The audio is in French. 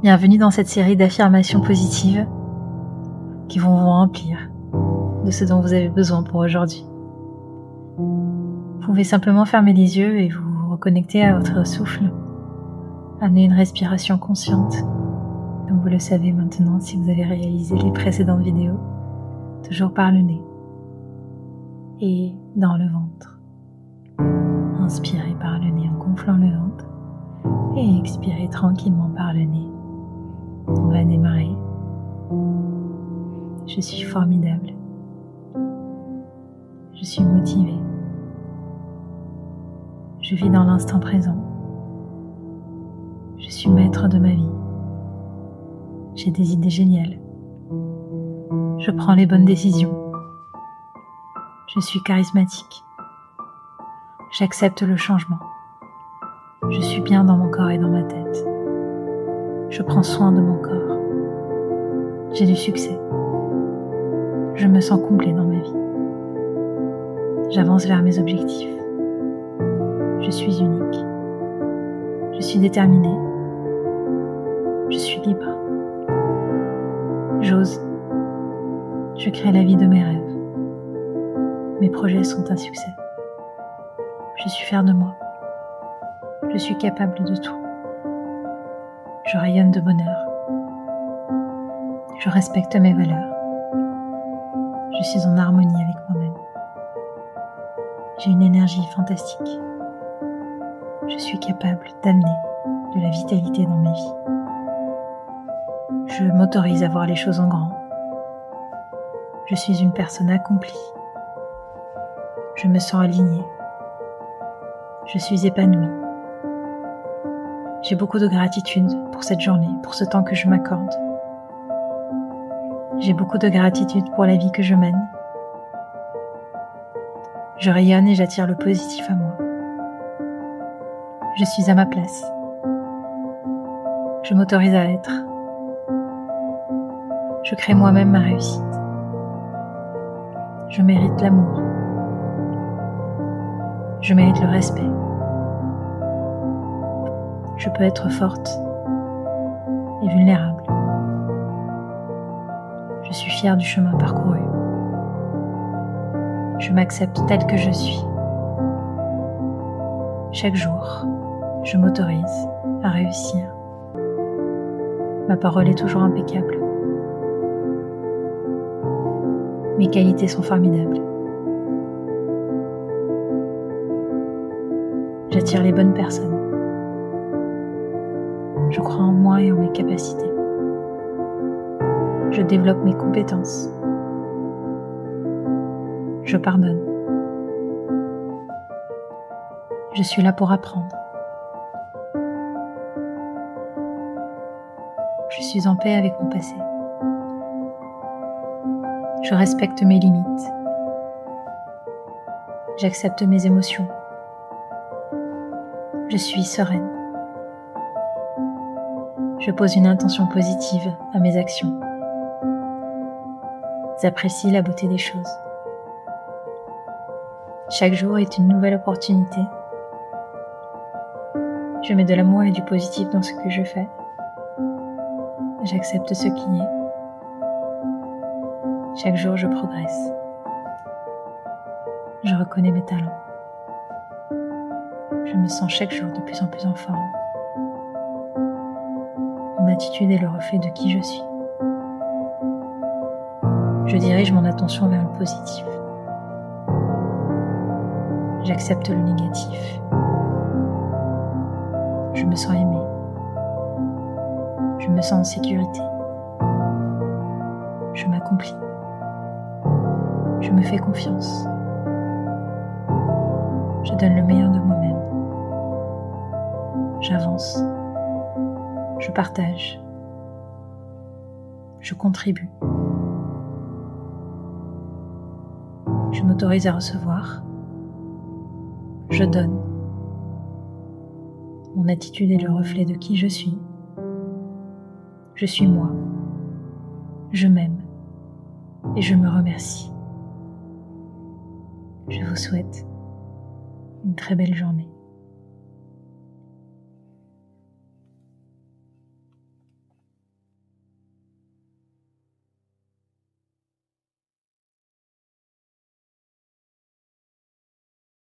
Bienvenue dans cette série d'affirmations positives qui vont vous remplir de ce dont vous avez besoin pour aujourd'hui. Vous pouvez simplement fermer les yeux et vous reconnecter à votre souffle. Amener une respiration consciente, comme vous le savez maintenant si vous avez réalisé les précédentes vidéos, toujours par le nez et dans le ventre. Inspirez par le nez en gonflant le ventre et expirez tranquillement par le nez on va démarrer. Je suis formidable. Je suis motivée. Je vis dans l'instant présent. Je suis maître de ma vie. J'ai des idées géniales. Je prends les bonnes décisions. Je suis charismatique. J'accepte le changement. Je suis bien dans mon corps et dans ma tête. Je prends soin de mon corps. J'ai du succès. Je me sens complet dans ma vie. J'avance vers mes objectifs. Je suis unique. Je suis déterminée. Je suis libre. J'ose. Je crée la vie de mes rêves. Mes projets sont un succès. Je suis fière de moi. Je suis capable de tout. Je rayonne de bonheur. Je respecte mes valeurs. Je suis en harmonie avec moi-même. J'ai une énergie fantastique. Je suis capable d'amener de la vitalité dans ma vie. Je m'autorise à voir les choses en grand. Je suis une personne accomplie. Je me sens alignée. Je suis épanouie. J'ai beaucoup de gratitude pour cette journée, pour ce temps que je m'accorde. J'ai beaucoup de gratitude pour la vie que je mène. Je rayonne et j'attire le positif à moi. Je suis à ma place. Je m'autorise à être. Je crée moi-même ma réussite. Je mérite l'amour. Je mérite le respect je peux être forte et vulnérable. Je suis fière du chemin parcouru. Je m'accepte tel que je suis. Chaque jour, je m'autorise à réussir. Ma parole est toujours impeccable. Mes qualités sont formidables. J'attire les bonnes personnes. Je crois en moi et en mes capacités. Je développe mes compétences. Je pardonne. Je suis là pour apprendre. Je suis en paix avec mon passé. Je respecte mes limites. J'accepte mes émotions. Je suis sereine je pose une intention positive à mes actions. J'apprécie la beauté des choses. Chaque jour est une nouvelle opportunité. Je mets de l'amour et du positif dans ce que je fais. J'accepte ce qui est. Chaque jour, je progresse. Je reconnais mes talents. Je me sens chaque jour de plus en plus en forme attitude est le reflet de qui je suis. Je dirige mon attention vers le positif. J'accepte le négatif. Je me sens aimé. Je me sens en sécurité. Je m'accomplis. Je me fais confiance. Je donne le meilleur de moi-même. J'avance je partage, je contribue. Je m'autorise à recevoir, je donne. Mon attitude est le reflet de qui je suis. Je suis moi. Je m'aime et je me remercie. Je vous souhaite une très belle journée.